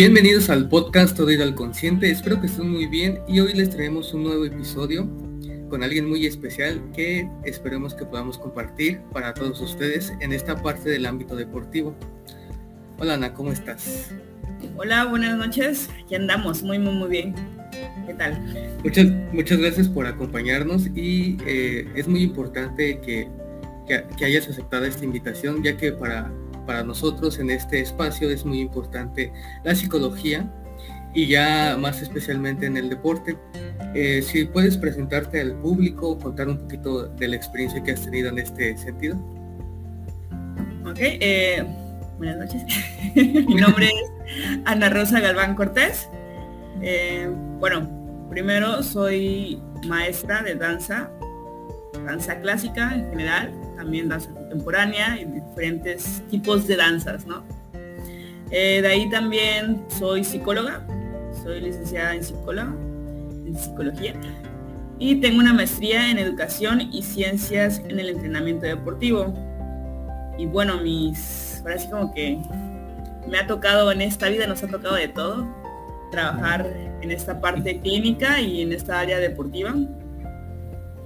Bienvenidos al podcast Oído al Consciente, espero que estén muy bien y hoy les traemos un nuevo episodio con alguien muy especial que esperemos que podamos compartir para todos ustedes en esta parte del ámbito deportivo. Hola Ana, ¿cómo estás? Hola, buenas noches, aquí andamos, muy muy muy bien. ¿Qué tal? Muchas, muchas gracias por acompañarnos y eh, es muy importante que, que hayas aceptado esta invitación ya que para para nosotros en este espacio es muy importante la psicología y ya más especialmente en el deporte. Eh, si puedes presentarte al público, contar un poquito de la experiencia que has tenido en este sentido. Ok, eh, buenas noches. Mi nombre es Ana Rosa Galván Cortés. Eh, bueno, primero soy maestra de danza, danza clásica en general, también danza contemporánea y diferentes tipos de danzas, ¿no? Eh, de ahí también soy psicóloga, soy licenciada en psicóloga, en psicología, y tengo una maestría en educación y ciencias en el entrenamiento deportivo. Y bueno, mis, ahora sí como que me ha tocado en esta vida, nos ha tocado de todo, trabajar en esta parte clínica y en esta área deportiva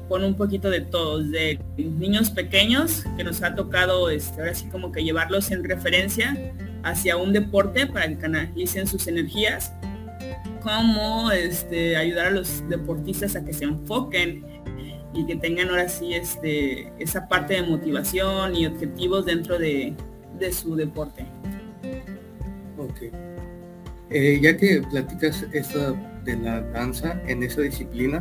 con un poquito de todos, de niños pequeños que nos ha tocado este, ahora sí como que llevarlos en referencia hacia un deporte para que canalicen sus energías, como este, ayudar a los deportistas a que se enfoquen y que tengan ahora sí este, esa parte de motivación y objetivos dentro de, su deporte. Ok. Eh, ya que platicas esto de la danza en esa disciplina,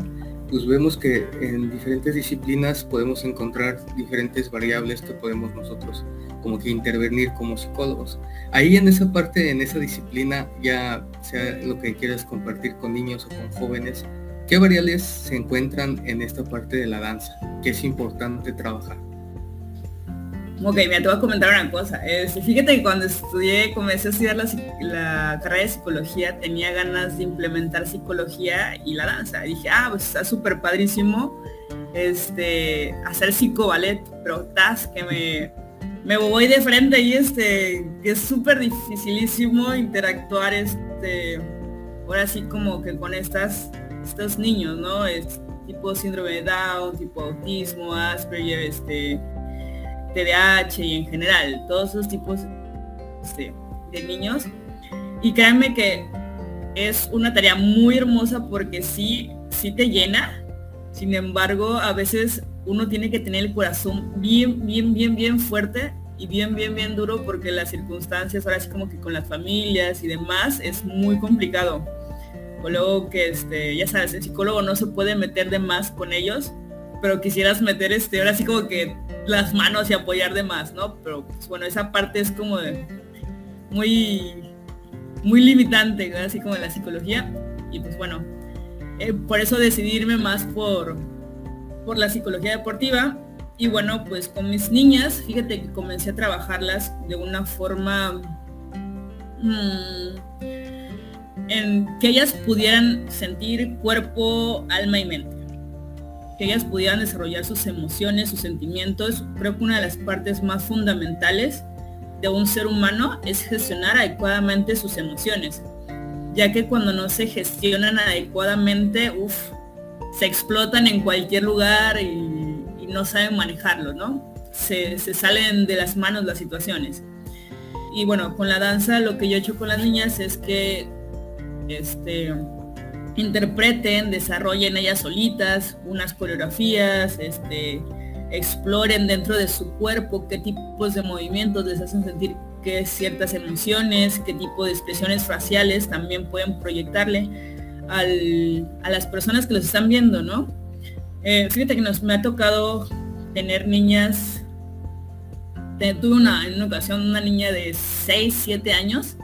pues vemos que en diferentes disciplinas podemos encontrar diferentes variables que podemos nosotros como que intervenir como psicólogos. Ahí en esa parte, en esa disciplina, ya sea lo que quieras compartir con niños o con jóvenes, ¿qué variables se encuentran en esta parte de la danza que es importante trabajar? Ok, me te voy a comentar una cosa. Este, fíjate que cuando estudié, comencé a estudiar la, carrera de psicología, tenía ganas de implementar psicología y la danza. dije, ah, pues está súper padrísimo este, hacer psicoballet, pero tas que me, me voy de frente y este, que es súper dificilísimo interactuar este, ahora sí como que con estas, estos niños, ¿no? Es tipo síndrome de Down, tipo autismo, Asperger, este TDAH y en general, todos esos tipos este, de niños. Y créanme que es una tarea muy hermosa porque sí, sí te llena. Sin embargo, a veces uno tiene que tener el corazón bien, bien, bien, bien fuerte y bien, bien, bien duro porque las circunstancias, ahora sí como que con las familias y demás, es muy complicado. O luego que, este, ya sabes, el psicólogo no se puede meter de más con ellos, pero quisieras meter, este, ahora sí como que las manos y apoyar de más, ¿no? Pero pues, bueno, esa parte es como de muy, muy limitante, así como la psicología. Y pues bueno, eh, por eso decidirme más por, por la psicología deportiva. Y bueno, pues con mis niñas, fíjate que comencé a trabajarlas de una forma mm, en que ellas pudieran sentir cuerpo, alma y mente que ellas pudieran desarrollar sus emociones, sus sentimientos. Creo que una de las partes más fundamentales de un ser humano es gestionar adecuadamente sus emociones, ya que cuando no se gestionan adecuadamente, uff, se explotan en cualquier lugar y, no saben manejarlo, ¿no? Se, se, salen de las manos las situaciones. Y bueno, con la danza lo que yo he hecho con las niñas es que este, interpreten, desarrollen ellas solitas unas coreografías, este, exploren dentro de su cuerpo qué tipos de movimientos les hacen sentir qué ciertas emociones, qué tipo de expresiones faciales también pueden proyectarle a las personas que los están viendo, ¿no? Eh, fíjate que nos, me ha tocado tener niñas, tuve una, en una ocasión una niña de 6, 7 años,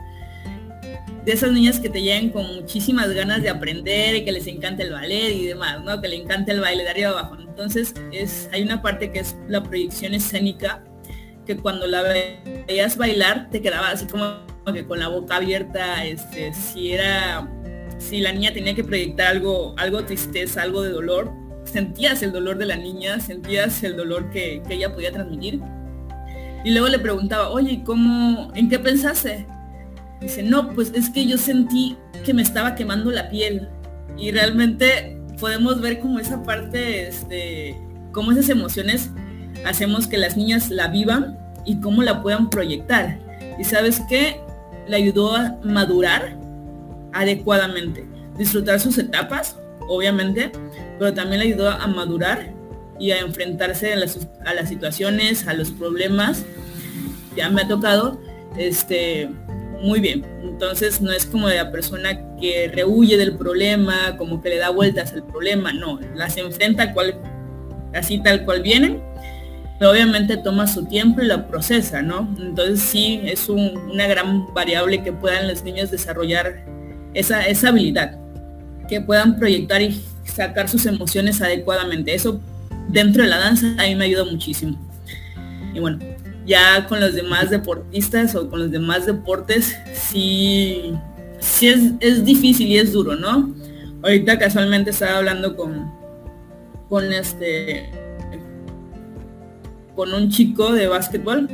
de esas niñas que te llegan con muchísimas ganas de aprender y que les encanta el ballet y demás, ¿no? Que le encanta el baile de arriba abajo. Entonces es, hay una parte que es la proyección escénica, que cuando la veías bailar te quedaba así como que con la boca abierta, este, si era, si la niña tenía que proyectar algo, algo tristeza, algo de dolor, sentías el dolor de la niña, sentías el dolor que, que ella podía transmitir. Y luego le preguntaba, oye, ¿cómo, en qué pensaste? Dice, no, pues es que yo sentí que me estaba quemando la piel. Y realmente podemos ver como esa parte, este, cómo esas emociones hacemos que las niñas la vivan y cómo la puedan proyectar. Y sabes qué? Le ayudó a madurar adecuadamente, disfrutar sus etapas, obviamente, pero también le ayudó a madurar y a enfrentarse a las, a las situaciones, a los problemas. Ya me ha tocado, este, muy bien. Entonces no es como de la persona que rehuye del problema, como que le da vueltas al problema, no, las enfrenta cual, así tal cual vienen, pero obviamente toma su tiempo y la procesa, ¿no? Entonces sí, es una gran variable que puedan los niños desarrollar esa, esa habilidad, que puedan proyectar y sacar sus emociones adecuadamente. Eso dentro de la danza a mí me ayuda muchísimo. Y bueno, ya con los demás deportistas o con los demás deportes, sí, sí es, es difícil y es duro, ¿no? Ahorita casualmente estaba hablando con, con este con un chico de básquetbol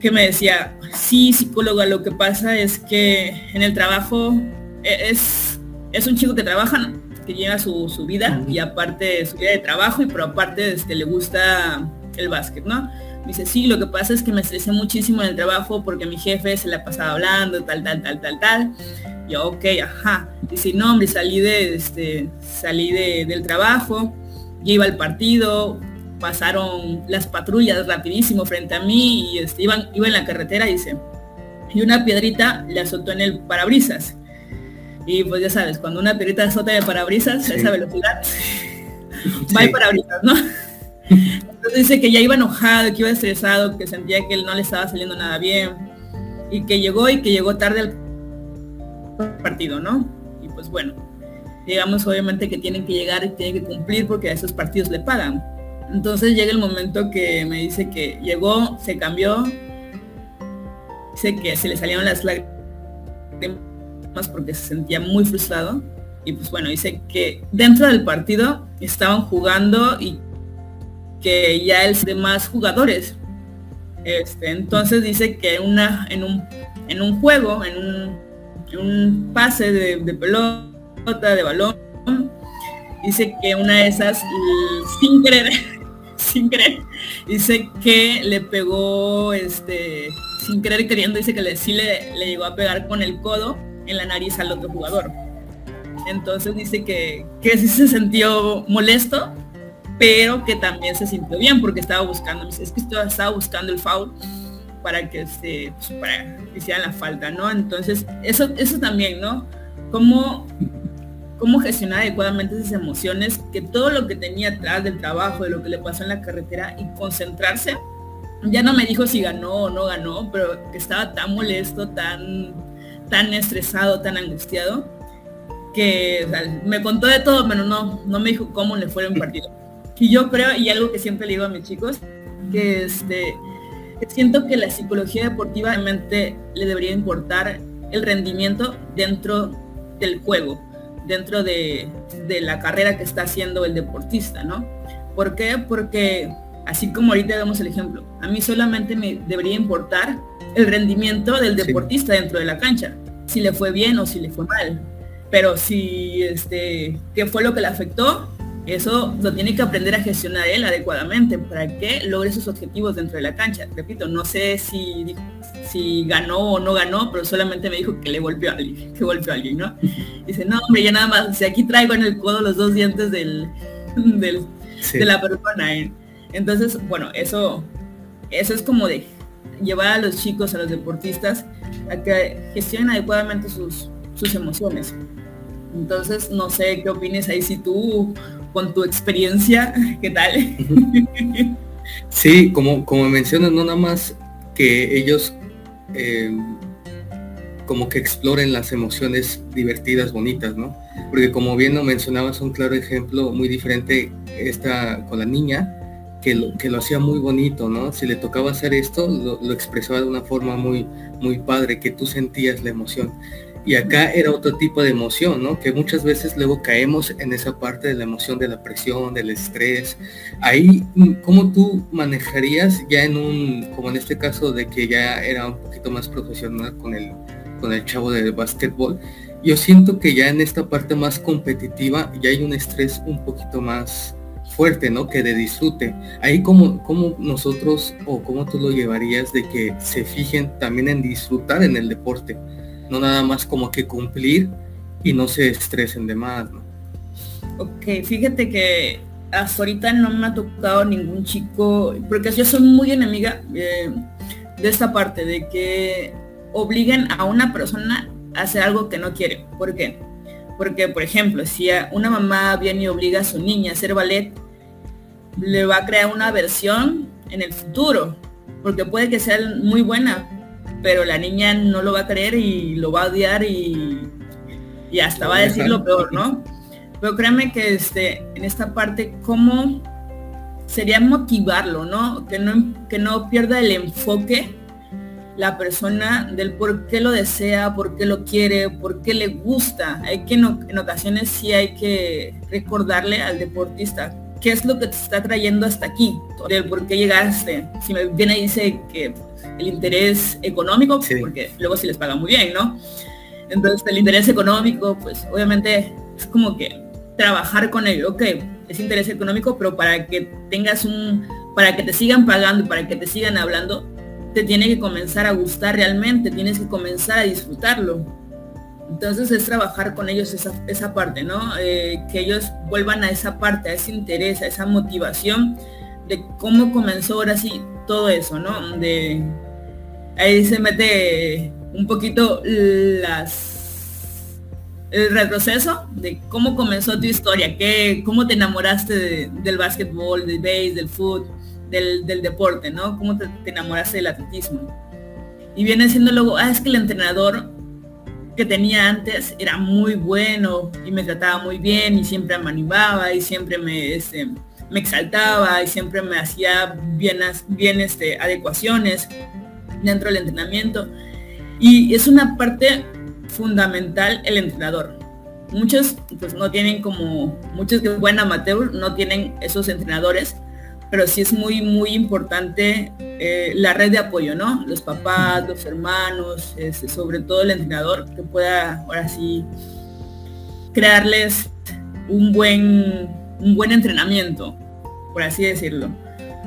que me decía, sí, psicóloga, lo que pasa es que en el trabajo e, es, es un chico que trabaja, que lleva su, vida y aparte su vida de trabajo y pero aparte este, le gusta el básquet, ¿no? Dice, sí, lo que pasa es que me estresé muchísimo en el trabajo porque mi jefe se la pasaba hablando, tal, tal, tal, tal, tal. Yo, ok, ajá. Dice, no, hombre, salí de, este, salí del trabajo, yo iba al partido, pasaron las patrullas rapidísimo frente a mí y este, iban, iba en la carretera, dice, y una piedrita le azotó en el parabrisas. Y pues ya sabes, cuando una piedrita azota en el parabrisas, a esa velocidad, va el parabrisas, ¿no? Entonces dice que ya iba enojado, que iba estresado, que sentía que él no le estaba saliendo nada bien y que llegó y que llegó tarde al partido, ¿no? Y pues bueno, digamos obviamente que tienen que llegar y tienen que cumplir porque a esos partidos le pagan. Entonces llega el momento que me dice que llegó, se cambió, dice que se le salieron las lágrimas porque se sentía muy frustrado y pues bueno, dice que dentro del partido estaban jugando y que ya el de más jugadores. Este, entonces dice que una, en, un, en un juego, en un, pase de, pelota, de balón, dice que una de esas, sin querer, sin querer, dice que le pegó, este, sin querer queriendo, dice que le, sí le, le llegó a pegar con el codo en la nariz al otro jugador. Entonces dice que, que sí se sintió molesto, pero que también se sintió bien porque estaba buscando, es que estaba buscando el foul para que se pues, hicieran la falta, ¿no? Entonces, eso, eso también, ¿no? Cómo, cómo gestionar adecuadamente esas emociones, que todo lo que tenía atrás del trabajo, de lo que le pasó en la carretera y concentrarse. Ya no me dijo si ganó o no ganó, pero que estaba tan molesto, tan, tan estresado, tan angustiado, que me contó de todo, pero no, no me dijo cómo le fue en partido. Y yo creo, y algo que siempre le digo a mis chicos, que este, siento que la psicología deportiva realmente le debería importar el rendimiento dentro del juego, dentro de, la carrera que está haciendo el deportista, ¿no? ¿Por qué? Porque así como ahorita vemos el ejemplo, a mí solamente me debería importar el rendimiento del deportista dentro de la cancha, si le fue bien o si le fue mal. Pero si, este, qué fue lo que le afectó, eso lo tiene que aprender a gestionar él adecuadamente para que logre sus objetivos dentro de la cancha. Repito, no sé si, si ganó o no ganó, pero solamente me dijo que le golpeó a alguien, que golpeó a alguien, ¿no? Dice, no, hombre, ya nada más, si aquí traigo en el codo los dos dientes del, del de la persona. ¿eh? Entonces, bueno, eso, eso es como de llevar a los chicos, a los deportistas, a que gestionen adecuadamente sus, sus emociones. Entonces, no sé qué opines ahí si tú con tu experiencia, ¿qué tal? Sí, como, como mencionas, no nada más que ellos eh, como que exploren las emociones divertidas, bonitas, ¿no? Porque como bien lo mencionabas, un claro ejemplo muy diferente esta con la niña, que lo, que lo hacía muy bonito, ¿no? Si le tocaba hacer esto, lo, lo expresaba de una forma muy, muy padre, que tú sentías la emoción. Y acá era otro tipo de emoción, ¿no? Que muchas veces luego caemos en esa parte de la emoción de la presión, del estrés. Ahí, ¿cómo tú manejarías ya en un, como en este caso de que ya era un poquito más profesional con el, con el chavo de básquetbol, yo siento que ya en esta parte más competitiva ya hay un estrés un poquito más fuerte, ¿no? Que de disfrute. Ahí como, como nosotros o cómo tú lo llevarías de que se fijen también en disfrutar en el deporte, no nada más como que cumplir y no se estresen de más, ¿no? Ok, fíjate que hasta ahorita no me ha tocado ningún chico, porque yo soy muy enemiga eh, de esta parte, de que obliguen a una persona a hacer algo que no quiere. ¿Por qué? Porque, por ejemplo, si una mamá viene y obliga a su niña a hacer ballet, le va a crear una versión en el futuro, porque puede que sea muy buena, pero la niña no lo va a creer y lo va a odiar y, y hasta va a decir lo peor, ¿no? Pero créanme que este, en esta parte, ¿cómo sería motivarlo, ¿no? Que no, que no pierda el enfoque la persona del por qué lo desea, por qué lo quiere, por qué le gusta. Hay que en, ocasiones sí hay que recordarle al deportista qué es lo que te está trayendo hasta aquí, del por qué llegaste. Si me viene y dice que el interés económico, porque luego sí les paga muy bien, ¿no? Entonces el interés económico, pues obviamente es como que trabajar con ello. Ok, es interés económico, pero para que tengas un, para que te sigan pagando, para que te sigan hablando, te tiene que comenzar a gustar realmente, tienes que comenzar a disfrutarlo. Entonces es trabajar con ellos esa, parte, ¿no? Eh, que ellos vuelvan a esa parte, a ese interés, a esa motivación de cómo comenzó ahora sí todo eso, ¿no? De ahí se mete un poquito las el retroceso de cómo comenzó tu historia, qué, cómo te enamoraste del básquetbol, del base, del fútbol, del, deporte, ¿no? Cómo te, enamoraste del atletismo. Y viene siendo luego, ah, es que el entrenador que tenía antes era muy bueno y me trataba muy bien y siempre me animaba y siempre me, este, me exaltaba y siempre me hacía bien, bien este, adecuaciones dentro del entrenamiento. Y es una parte fundamental el entrenador. Muchos pues no tienen como, muchos que buen amateur no tienen esos entrenadores, pero sí es muy, muy importante eh, la red de apoyo, ¿no? Los papás, los hermanos, este, sobre todo el entrenador, que pueda ahora sí crearles un buen, un buen entrenamiento, por así decirlo.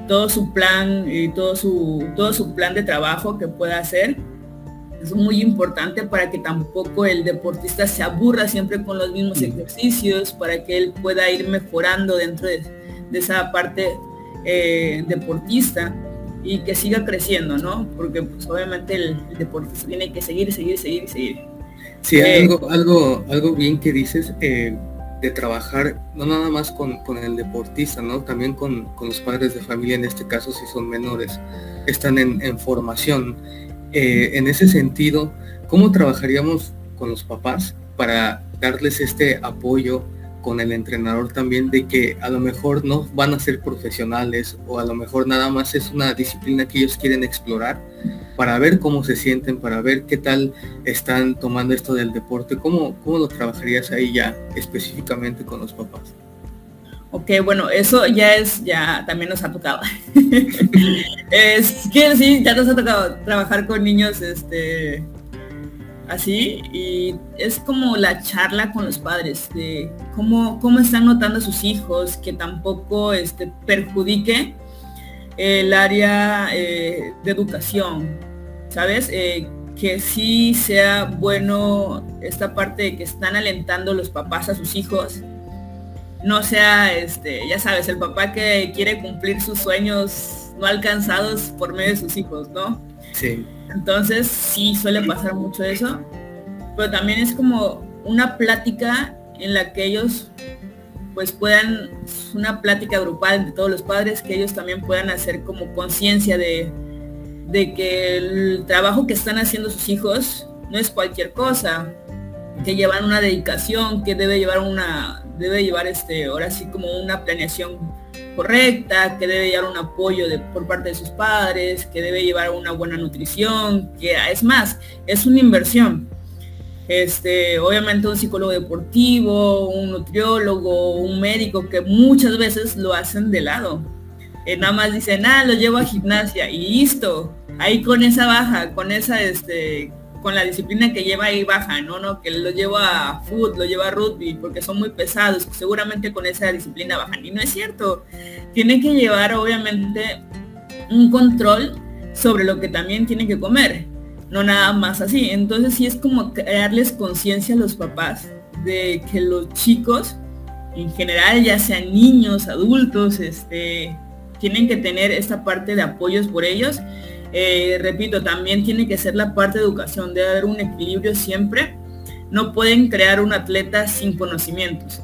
Todo su plan y todo su, todo su plan de trabajo que pueda hacer es muy importante para que tampoco el deportista se aburra siempre con los mismos ejercicios, para que él pueda ir mejorando dentro de, esa parte eh, deportista y que siga creciendo, ¿no? Porque pues obviamente el, deportista tiene que seguir, seguir, seguir, seguir. Sí, eh, algo, algo, algo bien que dices eh, de trabajar no nada más con, el deportista, ¿no? También con, los padres de familia, en este caso si son menores, están en, en formación eh, en ese sentido, ¿cómo trabajaríamos con los papás para darles este apoyo con el entrenador también de que a lo mejor no van a ser profesionales o a lo mejor nada más es una disciplina que ellos quieren explorar para ver cómo se sienten, para ver qué tal están tomando esto del deporte? ¿Cómo, cómo lo trabajarías ahí ya específicamente con los papás? Ok, bueno, eso ya es, ya también nos ha tocado. es que sí, ya nos ha tocado trabajar con niños este así y es como la charla con los padres de cómo, cómo están notando a sus hijos, que tampoco este, perjudique el área eh, de educación, ¿sabes? Eh, que sí sea bueno esta parte de que están alentando los papás a sus hijos no sea, este, ya sabes, el papá que quiere cumplir sus sueños no alcanzados por medio de sus hijos, ¿no? Sí. Entonces sí suele pasar mucho eso, pero también es como una plática en la que ellos pues puedan, una plática grupal de todos los padres, que ellos también puedan hacer como conciencia de, de que el trabajo que están haciendo sus hijos no es cualquier cosa, que llevan una dedicación, que debe llevar una, debe llevar este, ahora sí como una planeación correcta, que debe llevar un apoyo de, por parte de sus padres, que debe llevar una buena nutrición, que es más, es una inversión. Este, obviamente un psicólogo deportivo, un nutriólogo, un médico que muchas veces lo hacen de lado. Eh, nada más dicen, ah, lo llevo a gimnasia y listo. Ahí con esa baja, con esa, este, con la disciplina que lleva ahí baja, ¿no? ¿no? Que lo lleva a foot, lo lleva a rugby, porque son muy pesados, seguramente con esa disciplina bajan. Y no es cierto. Tiene que llevar obviamente un control sobre lo que también tiene que comer, no nada más así. Entonces sí es como crearles conciencia a los papás de que los chicos, en general, ya sean niños, adultos, este, tienen que tener esta parte de apoyos por ellos eh, repito, también tiene que ser la parte de educación, debe haber un equilibrio siempre. No pueden crear un atleta sin conocimientos,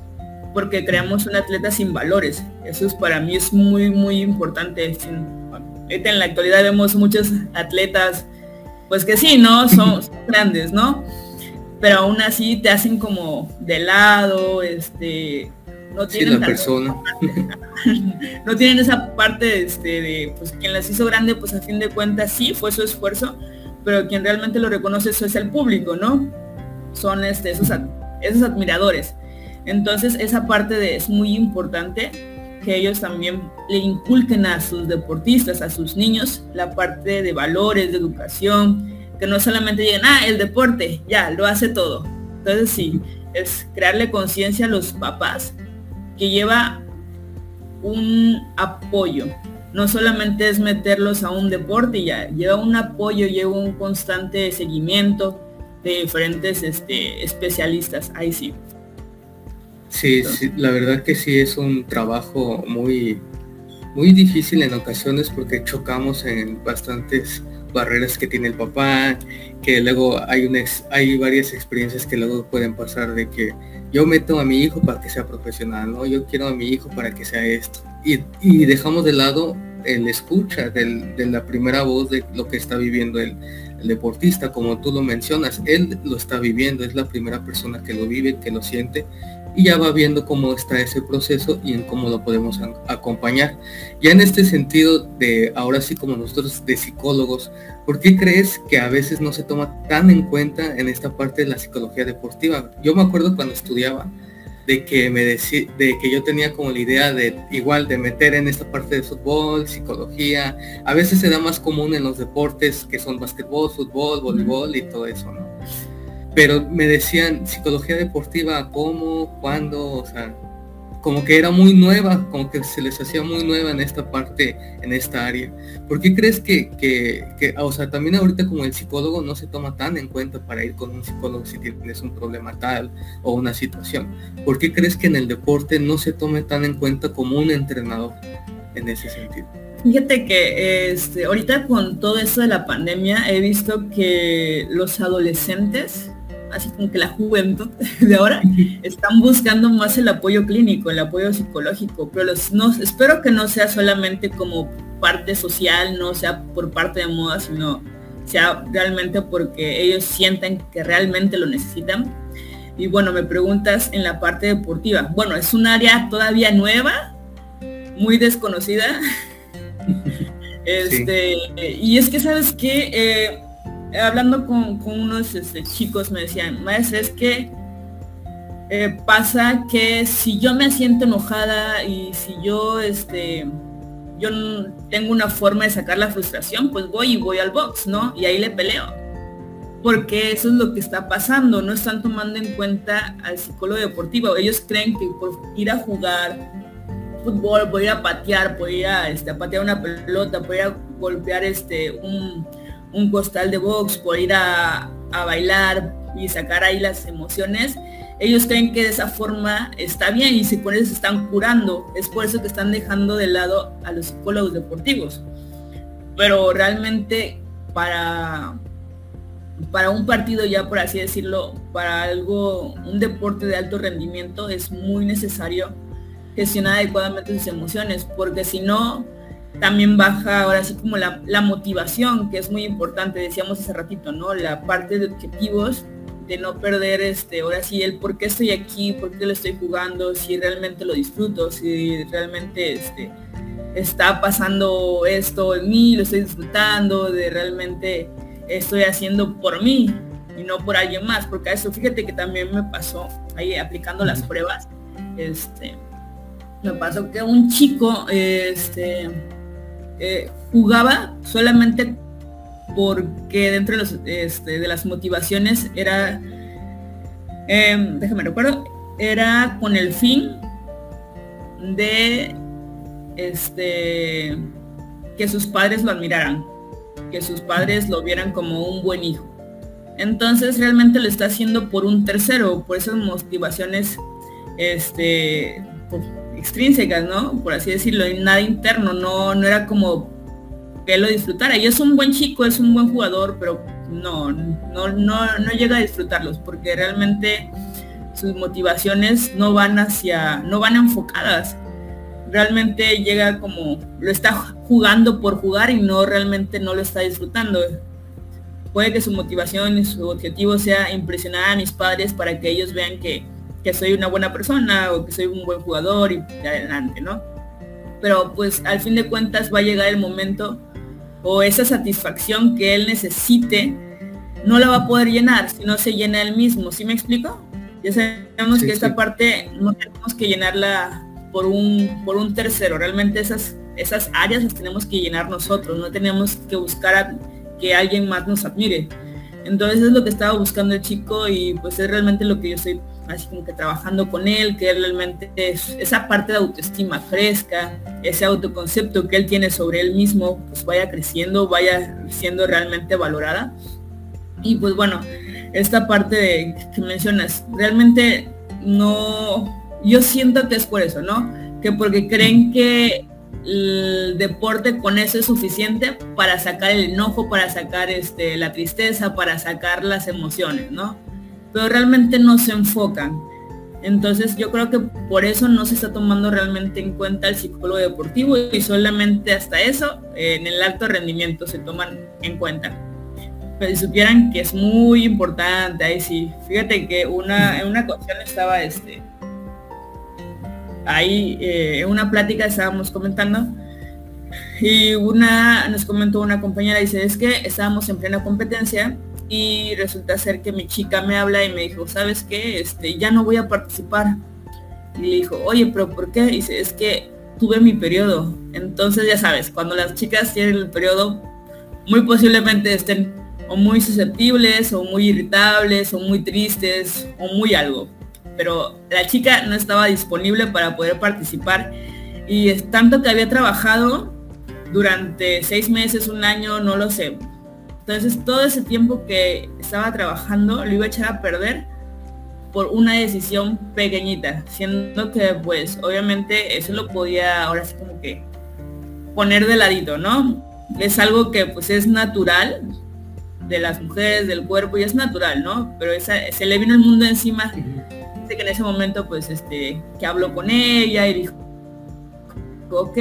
porque creamos un atleta sin valores. Eso es para mí es muy, muy importante. En la actualidad vemos muchos atletas, pues que sí, ¿no? Son, son grandes, ¿no? Pero aún así te hacen como de lado, este, no tienen persona. no tienen esa parte este, de pues quien las hizo grande pues a fin de cuentas sí fue su esfuerzo pero quien realmente lo reconoce eso es el público no son este, esos, esos admiradores. Entonces esa parte de es muy importante que ellos también le inculquen a sus deportistas a sus niños la parte de valores de educación que no solamente digan ah el deporte ya lo hace todo entonces sí es crearle conciencia a los papás que lleva un apoyo. No solamente es meterlos a un deporte, ya lleva un apoyo, lleva un constante seguimiento de diferentes este, especialistas. Ahí sí. Sí, la verdad que sí es un trabajo muy, muy difícil en ocasiones porque chocamos en bastantes barreras que tiene el papá, que luego hay, un hay varias experiencias que luego pueden pasar de que yo meto a mi hijo para que sea profesional, ¿no? Yo quiero a mi hijo para que sea esto. Y, dejamos de lado el escucha de la primera voz de lo que está viviendo el, deportista, como tú lo mencionas, él lo está viviendo, es la primera persona que lo vive, que lo siente y ya va viendo cómo está ese proceso y en cómo lo podemos acompañar. Ya en este sentido de ahora sí como nosotros de psicólogos, ¿por qué crees que a veces no se toma tan en cuenta en esta parte de la psicología deportiva? Yo me acuerdo cuando estudiaba de que me decía, de que yo tenía como la idea de igual de meter en esta parte de fútbol, psicología, a veces se da más común en los deportes que son básquetbol, fútbol, voleibol y todo eso, ¿no? Pero me decían psicología deportiva, ¿cómo? ¿Cuándo? O sea, como que era muy nueva, como que se les hacía muy nueva en esta parte, en esta área. ¿Por qué crees que, que, o sea, también ahorita como el psicólogo no se toma tan en cuenta para ir con un psicólogo si tienes un problema tal o una situación? ¿Por qué crees que en el deporte no se tome tan en cuenta como un entrenador en ese sentido? Fíjate que este, ahorita con todo esto de la pandemia he visto que los adolescentes así como que la juventud de ahora, están buscando más el apoyo clínico, el apoyo psicológico, pero los, no, espero que no sea solamente como parte social, no sea por parte de moda, sino sea realmente porque ellos sienten que realmente lo necesitan. Y bueno, me preguntas en la parte deportiva. Bueno, es un área todavía nueva, muy desconocida. este, Y es que, ¿sabes que eh, hablando con, unos este, chicos me decían, maestra, es que eh, pasa que si yo me siento enojada y si yo este yo tengo una forma de sacar la frustración, pues voy y voy al box, ¿no? Y ahí le peleo. Porque eso es lo que está pasando, no están tomando en cuenta al psicólogo deportivo. Ellos creen que por ir a jugar fútbol, por ir a patear, por ir a, este, a patear una pelota, por ir a golpear este, un, un costal de box, por ir a, bailar y sacar ahí las emociones, ellos creen que de esa forma está bien y si por eso se están curando. Es por eso que están dejando de lado a los psicólogos deportivos. Pero realmente para, para un partido ya, por así decirlo, para algo, un deporte de alto rendimiento, es muy necesario gestionar adecuadamente sus emociones, porque si no, también baja ahora sí como la, motivación, que es muy importante, decíamos hace ratito, ¿no? La parte de objetivos, de no perder este, ahora sí el por qué estoy aquí, por qué lo estoy jugando, si realmente lo disfruto, si realmente este, está pasando esto en mí, lo estoy disfrutando, de realmente estoy haciendo por mí y no por alguien más, porque a eso fíjate que también me pasó ahí aplicando las pruebas, este, me pasó que un chico, este, eh, jugaba solamente porque dentro de, los, este, de las motivaciones era, em, déjame recuerdo, era con el fin de este, que sus padres lo admiraran, que sus padres lo vieran como un buen hijo. Entonces realmente lo está haciendo por un tercero, por esas motivaciones este, extrínsecas, ¿no? Por así decirlo, y nada interno, no, no era como que lo disfrutara. Y es un buen chico, es un buen jugador, pero no, no, no, no llega a disfrutarlos, porque realmente sus motivaciones no van hacia, no van enfocadas. Realmente llega como, lo está jugando por jugar y no realmente no lo está disfrutando. Puede que su motivación y su objetivo sea impresionar a mis padres para que ellos vean que, que soy una buena persona o que soy un buen jugador y de adelante, ¿no? Pero pues al fin de cuentas va a llegar el momento o esa satisfacción que él necesite no la va a poder llenar si no se llena él mismo. ¿Sí me explico? Ya sabemos que esta parte no tenemos que llenarla por un, por un tercero. Realmente esas, esas áreas las tenemos que llenar nosotros. No tenemos que buscar a que alguien más nos admire. Entonces es lo que estaba buscando el chico y pues es realmente lo que yo estoy así como que trabajando con él, que realmente es esa parte de autoestima fresca, ese autoconcepto que él tiene sobre él mismo, pues vaya creciendo, vaya siendo realmente valorada. Y pues bueno, esta parte que mencionas, realmente no, yo siento que es por eso, ¿no? Que porque creen que el deporte con eso es suficiente para sacar el enojo, para sacar este, la tristeza, para sacar las emociones, ¿no? Pero realmente no se enfocan. Entonces yo creo que por eso no se está tomando realmente en cuenta el psicólogo deportivo y solamente hasta eso en el alto rendimiento se toman en cuenta pero supieran que es muy importante, ahí sí. Fíjate que una, en una ocasión estaba este, ahí eh, en una plática estábamos comentando y una nos comentó una compañera, dice, es que estábamos en plena competencia y resulta ser que mi chica me habla y me dijo, ¿sabes qué? Este, ya no voy a participar. Y le dijo, oye, pero ¿por qué? dice, es que tuve mi periodo. Entonces ya sabes, cuando las chicas tienen el periodo, muy posiblemente estén o muy susceptibles, o muy irritables, o muy tristes, o muy algo. Pero la chica no estaba disponible para poder participar y es tanto que había trabajado durante seis meses, un año, no lo sé. Entonces todo ese tiempo que estaba trabajando lo iba a echar a perder por una decisión pequeñita, siendo que pues obviamente eso lo podía ahora sí como que poner de ladito, ¿no? Es algo que pues es natural, de las mujeres, del cuerpo, y es natural, ¿no? Pero esa, se le vino el mundo encima. Dice que en ese momento, pues, este, que habló con ella y dijo, ok,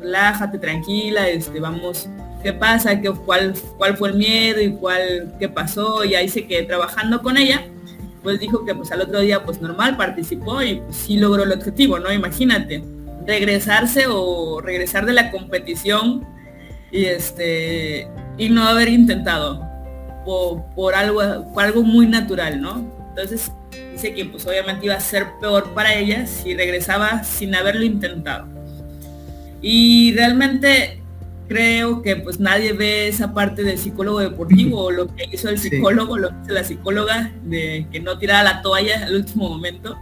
relájate, tranquila, este, vamos, ¿qué pasa? ¿Qué, cuál, ¿Cuál fue el miedo y cuál, qué pasó? Y ahí se quedé trabajando con ella, pues dijo que pues al otro día, pues normal, participó y pues, sí logró el objetivo, ¿no? Imagínate, regresarse o regresar de la competición y este y no haber intentado por, algo, algo muy natural, ¿no? Entonces dice que pues obviamente iba a ser peor para ella si regresaba sin haberlo intentado. Y realmente creo que pues nadie ve esa parte del psicólogo deportivo o lo que hizo el psicólogo, lo que hizo la psicóloga de que no tirara la toalla al último momento.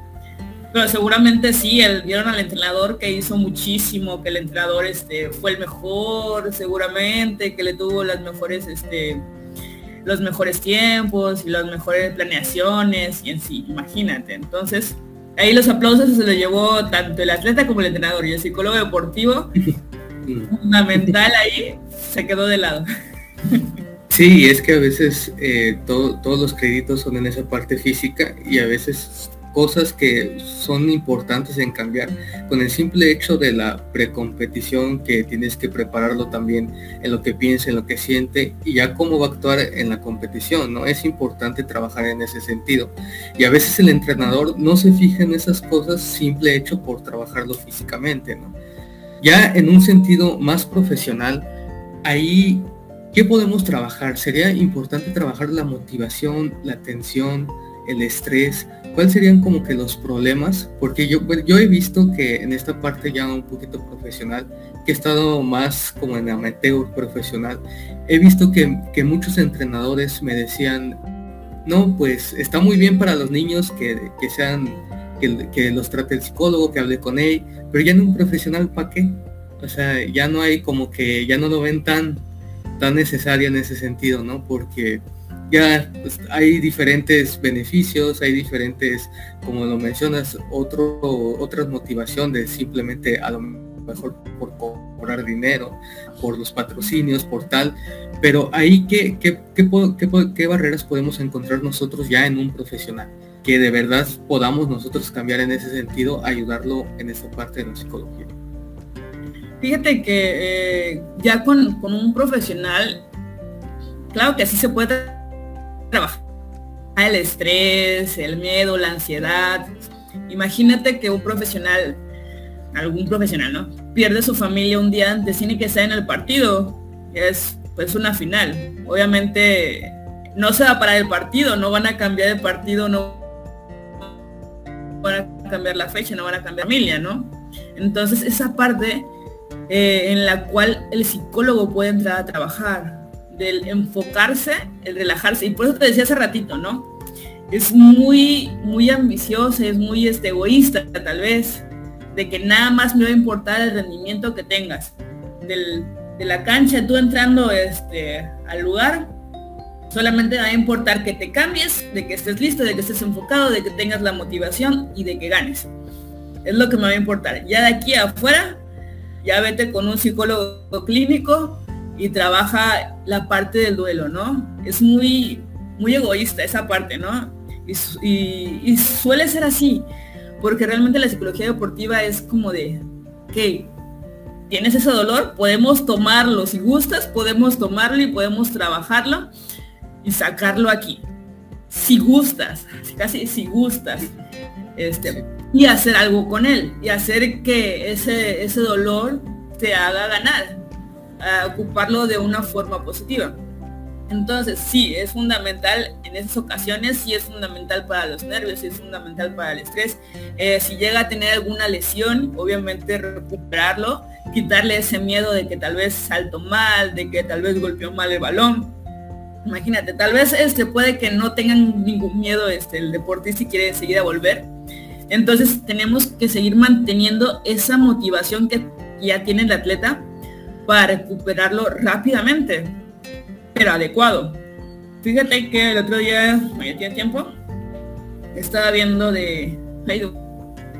Pero seguramente sí, el, vieron al entrenador que hizo muchísimo, que el entrenador este, fue el mejor, seguramente, que le tuvo las mejores este, los mejores tiempos y las mejores planeaciones y en sí, imagínate. Entonces, ahí los aplausos se los llevó tanto el atleta como el entrenador y el psicólogo deportivo, fundamental ahí, se quedó de lado. Sí, es que a veces eh, todos los créditos son en esa parte física y a veces cosas que son importantes en cambiar con el simple hecho de la precompetición que tienes que prepararlo también en lo que piensa, en lo que siente y ya cómo va a actuar en la competición, ¿no? Es importante trabajar en ese sentido. Y a veces el entrenador no se fija en esas cosas simple hecho por trabajarlo físicamente, ¿no? Ya en un sentido más profesional, ahí, ¿qué podemos trabajar? Sería importante trabajar la motivación, la atención, el estrés, ¿cuáles serían como que los problemas? Porque yo, yo he visto que en esta parte ya un poquito profesional, que he estado más como en amateur profesional, he visto que, que muchos entrenadores me decían, no, pues está muy bien para los niños que, que sean, que, los trate el psicólogo, que hable con él, pero ya en un profesional, ¿para qué? O sea, ya no hay como que, ya no lo ven tan, tan necesario en ese sentido, ¿no? Porque ya pues, hay diferentes beneficios, hay diferentes, como lo mencionas, otro, otra motivación de simplemente a lo mejor por cobrar dinero, por los patrocinios, por tal, pero ahí qué, qué, qué, barreras podemos encontrar nosotros ya en un profesional, que de verdad podamos nosotros cambiar en ese sentido, ayudarlo en esa parte de la psicología. Fíjate que eh, ya con, con un profesional, claro que así se puede trabajar el estrés, el miedo, la ansiedad. Imagínate que un profesional, algún profesional, ¿no? Pierde su familia un día antes, tiene que estar en el partido. Es pues una final. Obviamente no se va para el partido, no van a cambiar el partido, no van a cambiar la fecha, no van a cambiar familia, ¿no? Entonces esa parte eh, en la cual el psicólogo puede entrar a trabajar, del enfocarse, el relajarse. Y por eso te decía hace ratito, ¿no? Es muy, muy ambiciosa, es muy este, egoísta tal vez, de que nada más me va a importar el rendimiento que tengas. de la cancha, tú entrando este, al lugar, solamente va a importar que te cambies, de que estés listo, de que estés enfocado, de que tengas la motivación y de que ganes. Es lo que me va a importar. Ya de aquí afuera, ya vete con un psicólogo clínico y trabaja la parte del duelo, ¿no? Es muy, muy egoísta esa parte, ¿no? Y, suele ser así, porque realmente la psicología deportiva es como de, que tienes ese dolor, podemos tomarlo, si gustas, podemos tomarlo y podemos trabajarlo y sacarlo aquí. Si gustas, casi si gustas, este, y hacer algo con él, y hacer que ese, ese dolor te haga ganar, ocuparlo de una forma positiva. Entonces, sí, es fundamental en esas ocasiones, sí es fundamental para los nervios, sí es fundamental para el estrés. Eh, si llega a tener alguna lesión, obviamente recuperarlo, quitarle ese miedo de que tal vez salto mal, de que tal vez golpeó mal el balón. Imagínate, tal vez este puede que no tengan ningún miedo este, el deportista y quiere seguir a volver. Entonces tenemos que seguir manteniendo esa motivación que ya tiene el atleta para recuperarlo rápidamente, pero adecuado. Fíjate que el otro día, ya tiene tiempo, estaba viendo de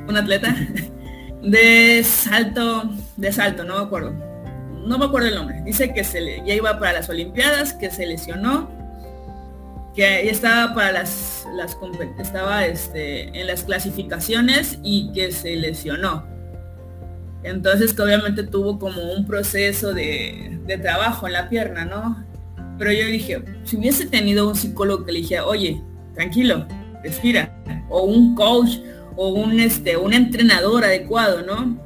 un atleta de salto, de salto, no me acuerdo. No me acuerdo el nombre. Dice que se le, ya iba para las Olimpiadas, que se lesionó, que estaba para las, las estaba este, en las clasificaciones y que se lesionó. Entonces que obviamente tuvo como un proceso de, trabajo en la pierna, ¿no? Pero yo dije, si hubiese tenido un psicólogo que le dijera, oye, tranquilo, respira, o un coach, o un, este, un entrenador adecuado, ¿no?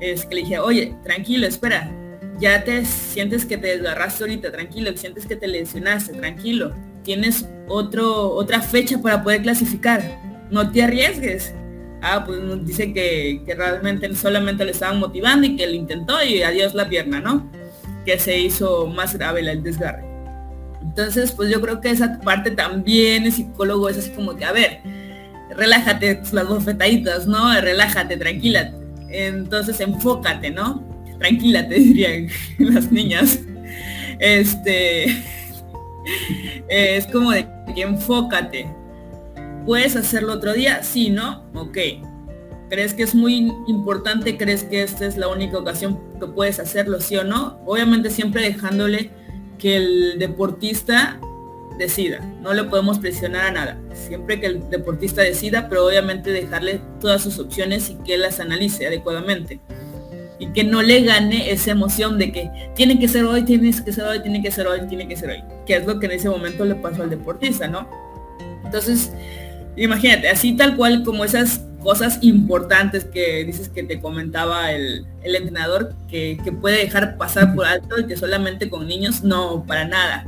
Es que le dije, oye, tranquilo, espera, ya te sientes que te desgarraste ahorita, tranquilo, sientes que te lesionaste, tranquilo, tienes otro, otra fecha para poder clasificar, no te arriesgues, ah, pues nos dice que, realmente solamente le estaban motivando y que lo intentó y adiós la pierna, ¿no? Que se hizo más grave el desgarre. Entonces, pues yo creo que esa parte también el psicólogo es como que, a ver, relájate las bofetaditas, ¿no? Relájate, tranquila. Entonces, enfócate, ¿no? Tranquila, te dirían las niñas. Este, es como de enfócate, ¿Puedes hacerlo otro día? Sí, ¿no? Ok. ¿Crees que es muy importante? ¿Crees que esta es la única ocasión que puedes hacerlo, sí o no? Obviamente siempre dejándole que el deportista decida. No le podemos presionar a nada. Siempre que el deportista decida, pero obviamente dejarle todas sus opciones y que las analice adecuadamente. Y que no le gane esa emoción de que tiene que ser hoy, tiene que ser hoy, tiene que ser hoy, tiene que ser hoy. Que es lo que en ese momento le pasó al deportista, ¿no? Entonces, Imagínate, así tal cual como esas cosas importantes que dices que te comentaba el, entrenador, que, puede dejar pasar por alto y que solamente con niños, no, para nada.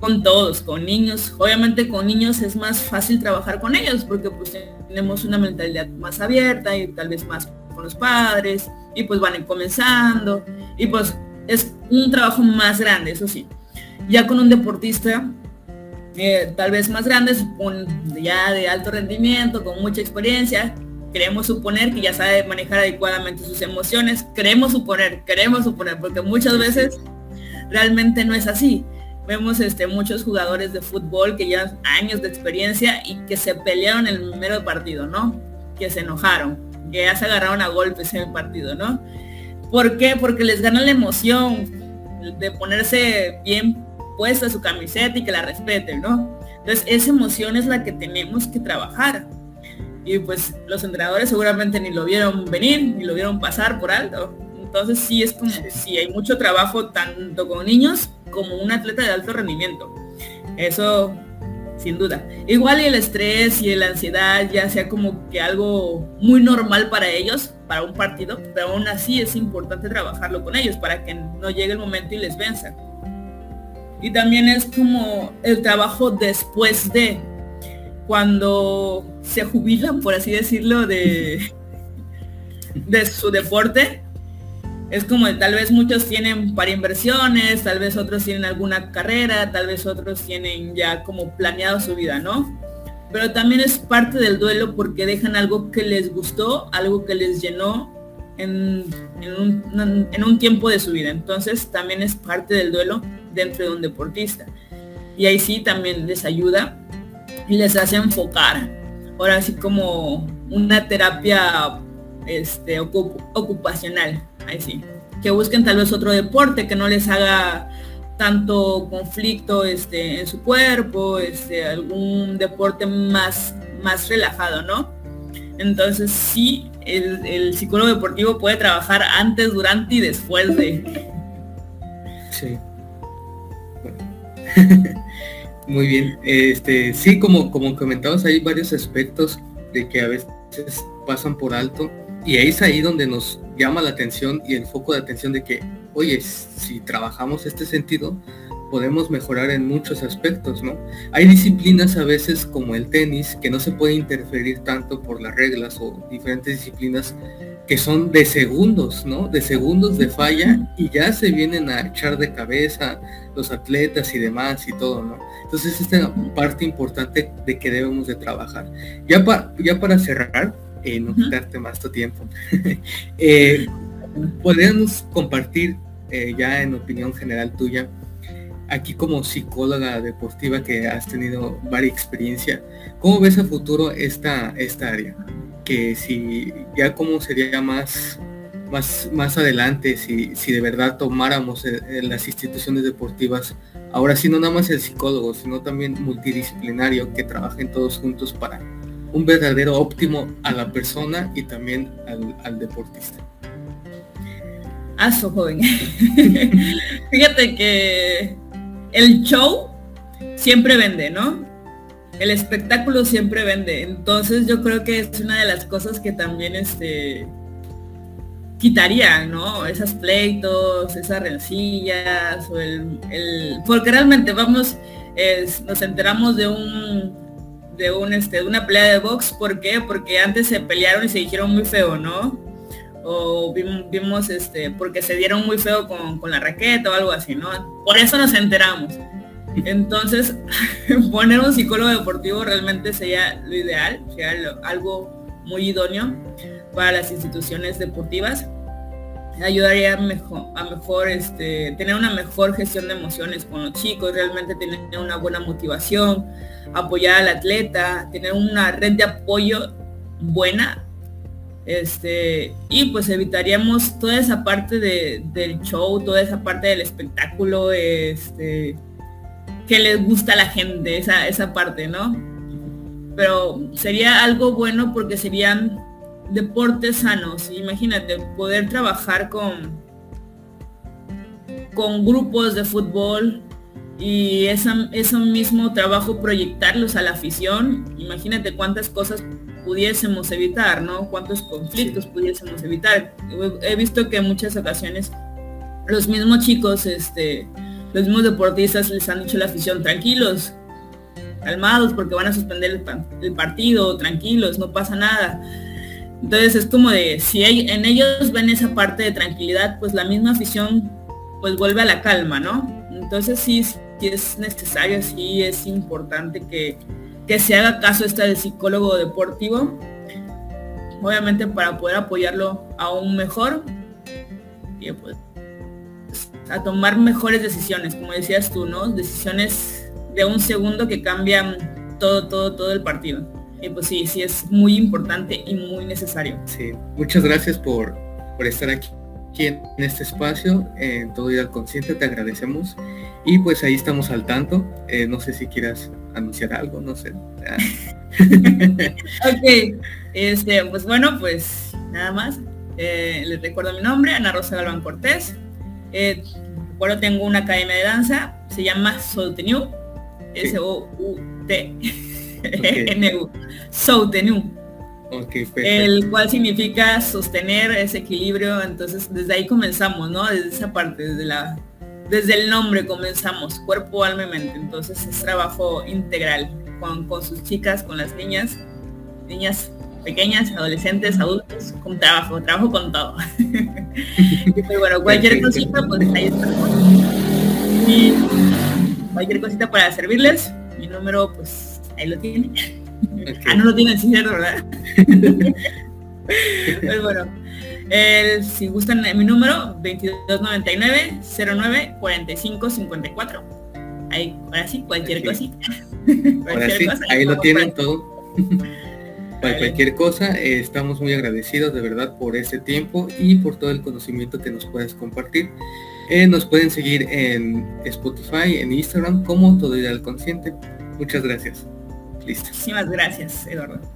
con todos, con niños. Obviamente con niños es más fácil trabajar con ellos porque pues tenemos una mentalidad más abierta y tal vez más con los padres y pues van comenzando y pues es un trabajo más grande, eso sí. Ya con un deportista eh, tal vez más grande, ya de alto rendimiento, con mucha experiencia, queremos suponer que ya sabe manejar adecuadamente sus emociones, queremos suponer, queremos suponer, porque muchas veces realmente no es así. Vemos este, muchos jugadores de fútbol que llevan años de experiencia y que se pelearon el primero partido, ¿no? Que se enojaron, que ya se agarraron a golpes en el partido, ¿no? ¿Por qué? Porque les gana la emoción de ponerse bien puesta su camiseta y que la respeten, ¿no? Entonces esa emoción es la que tenemos que trabajar. Y pues los entrenadores seguramente ni lo vieron venir, ni lo vieron pasar por alto. Entonces sí es como si hay mucho trabajo tanto con niños como un atleta de alto rendimiento. Eso sin duda. Igual y el estrés y la ansiedad ya sea como que algo muy normal para ellos, para un partido, pero aún así es importante trabajarlo con ellos para que no llegue el momento y les venza. Y también es como el trabajo después de, cuando se jubilan, por así decirlo, de, de su deporte, es como tal vez muchos tienen para inversiones, tal vez otros tienen alguna carrera, tal vez otros tienen ya como planeado su vida, ¿no? Pero también es parte del duelo porque dejan algo que les gustó, algo que les llenó en, un, en un tiempo de su vida. Entonces también es parte del duelo dentro de un deportista. Y ahí sí también les ayuda y les hace enfocar. Ahora sí como una terapia este, ocupacional ahí sí. Que busquen tal vez otro deporte que no les haga tanto conflicto este, en su cuerpo, este, algún deporte más, más relajado, ¿no? Entonces sí, el, psicólogo deportivo puede trabajar antes, durante y después de. Sí. Muy bien. Este, sí, como, como comentabas, hay varios aspectos de que a veces pasan por alto y es ahí donde nos llama la atención y el foco de atención de que, oye, si trabajamos este sentido, podemos mejorar en muchos aspectos, ¿no? Hay disciplinas a veces como el tenis que no se puede interferir tanto por las reglas o diferentes disciplinas que son de segundos, ¿no? De segundos de falla y ya se vienen a echar de cabeza los atletas y demás y todo, ¿no? Entonces esta es parte importante de que debemos de trabajar. Ya, ya para cerrar, eh, no quitarte más tu tiempo. eh, podríamos compartir eh, ya en opinión general tuya, aquí como psicóloga deportiva que has tenido varias experiencia, ¿cómo ves a futuro esta, esta área? Que si ya cómo sería más, más, más adelante, si, si de verdad tomáramos en las instituciones deportivas, ahora sí no nada más el psicólogo, sino también multidisciplinario, que trabajen todos juntos para un verdadero óptimo a la persona y también al, deportista. Aso, joven. Fíjate que el show siempre vende, ¿no? El espectáculo siempre vende. Entonces yo creo que es una de las cosas que también este quitaría, ¿no? Esas pleitos, esas rencillas, o el, porque realmente vamos, nos enteramos de un de este una pelea de box, ¿por qué? Porque antes se pelearon y se dijeron muy feo, ¿no? O vimos, este, porque se dieron muy feo con, con, la raqueta o algo así, ¿no? Por eso nos enteramos. Entonces, poner un psicólogo deportivo realmente sería lo ideal, sería algo muy idóneo para las instituciones deportivas. Ayudaría mejor, a mejor este, tener una mejor gestión de emociones con los chicos, realmente tener una buena motivación, apoyar al atleta, tener una red de apoyo buena. Este, y pues evitaríamos toda esa parte del show, toda esa parte del espectáculo, este, que les gusta a la gente, esa, esa parte, ¿no? Pero sería algo bueno porque serían deportes sanos. Imagínate, poder trabajar con, con grupos de fútbol, y esa, ese mismo trabajo proyectarlos a la afición, imagínate cuántas cosas pudiésemos evitar, ¿no? Cuántos conflictos pudiésemos evitar. He visto que en muchas ocasiones los mismos chicos este, los mismos deportistas les han dicho a la afición, tranquilos, calmados porque van a suspender el, partido, tranquilos, no pasa nada. Entonces es como de, si en ellos ven esa parte de tranquilidad, pues la misma afición pues vuelve a la calma, ¿no? Entonces sí, es necesario, sí es importante que, se haga caso este del psicólogo deportivo, obviamente para poder apoyarlo aún mejor y pues a tomar mejores decisiones, como decías tú, ¿no? Decisiones de un segundo que cambian todo, todo, todo el partido. Pues sí, sí es muy importante y muy necesario. Sí, muchas gracias por, por estar aquí en este espacio, en Todo Vida Consciente, te agradecemos. Y pues ahí estamos al tanto. Eh, no sé si quieras anunciar algo, no sé. ok, este, pues bueno, pues nada más. Eh, les recuerdo mi nombre, Ana Rosa Galván Cortés. Eh, bueno, tengo una academia de danza, se llama Soutenu, S-O-U-T-N-U, Soutenu. el cual significa sostener ese equilibrio, entonces desde ahí comenzamos, ¿no? Desde esa parte, desde la desde el nombre comenzamos, cuerpo, alma y mente. Entonces es trabajo integral con, con sus chicas, con las niñas, niñas pequeñas, adolescentes, adultos, con trabajo, trabajo con todo. y pues bueno, cualquier cosita, pues ahí estamos. Y cualquier cosita para servirles, mi número, pues ahí lo tienen. ah, no lo tienen, sí, ¿verdad? pues bueno, si gustan mi número, 2299 09 45 54. Ahí, ahora sí, cualquier cosita. cualquier cosa, ahí lo tienen todo. Para cualquier cosa, eh, estamos muy agradecidos de verdad por ese tiempo y por todo el conocimiento que nos puedes compartir. Eh, nos pueden seguir en Spotify, en Instagram como Todo Ideal Consciente. Muchas gracias. Listo. Muchísimas gracias, Eduardo.